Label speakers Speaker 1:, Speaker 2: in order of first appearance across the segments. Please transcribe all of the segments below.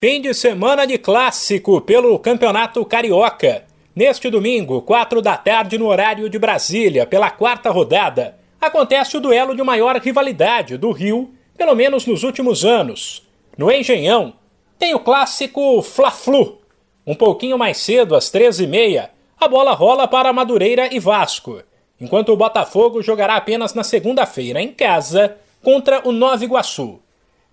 Speaker 1: Fim de semana de clássico pelo Campeonato Carioca. Neste domingo, quatro da tarde, no horário de Brasília, pela quarta rodada, acontece o duelo de maior rivalidade do Rio, pelo menos nos últimos anos. No Engenhão, tem o clássico Fla-Flu. Um pouquinho mais cedo, às 13h30, a bola rola para Madureira e Vasco, enquanto o Botafogo jogará apenas na segunda-feira, em casa, contra o Nova Iguaçu.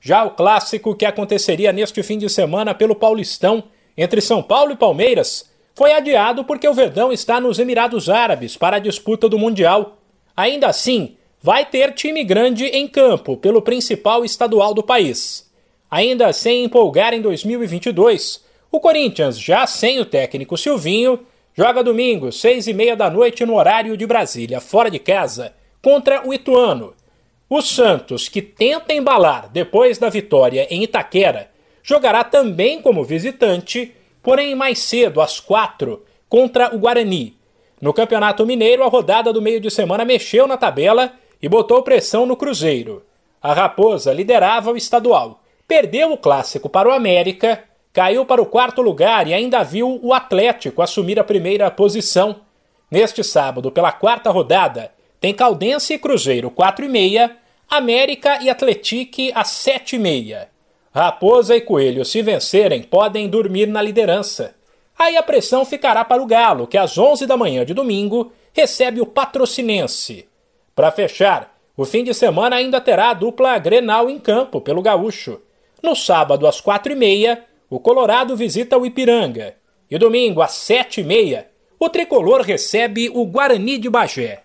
Speaker 1: Já o clássico que aconteceria neste fim de semana pelo Paulistão, entre São Paulo e Palmeiras, foi adiado porque o Verdão está nos Emirados Árabes para a disputa do Mundial. Ainda assim, vai ter time grande em campo pelo principal estadual do país. Ainda sem empolgar em 2022, o Corinthians, já sem o técnico Silvinho, joga domingo, seis e meia da noite no horário de Brasília, fora de casa, contra o Ituano o Santos, que tenta embalar depois da vitória em Itaquera, jogará também como visitante, porém mais cedo, às quatro, contra o Guarani. No Campeonato Mineiro, a rodada do meio de semana mexeu na tabela e botou pressão no Cruzeiro. A Raposa liderava o estadual, perdeu o clássico para o América, caiu para o quarto lugar e ainda viu o Atlético assumir a primeira posição. Neste sábado, pela quarta rodada, tem Caldense e Cruzeiro 4 e meia, América e Atletique às 7 e meia. Raposa e Coelho, se vencerem, podem dormir na liderança. Aí a pressão ficará para o Galo, que às 11 da manhã de domingo recebe o Patrocinense. Para fechar, o fim de semana ainda terá a dupla Grenal em campo pelo Gaúcho. No sábado, às quatro e meia, o Colorado visita o Ipiranga. E domingo, às sete e meia, o Tricolor recebe o Guarani de Bagé.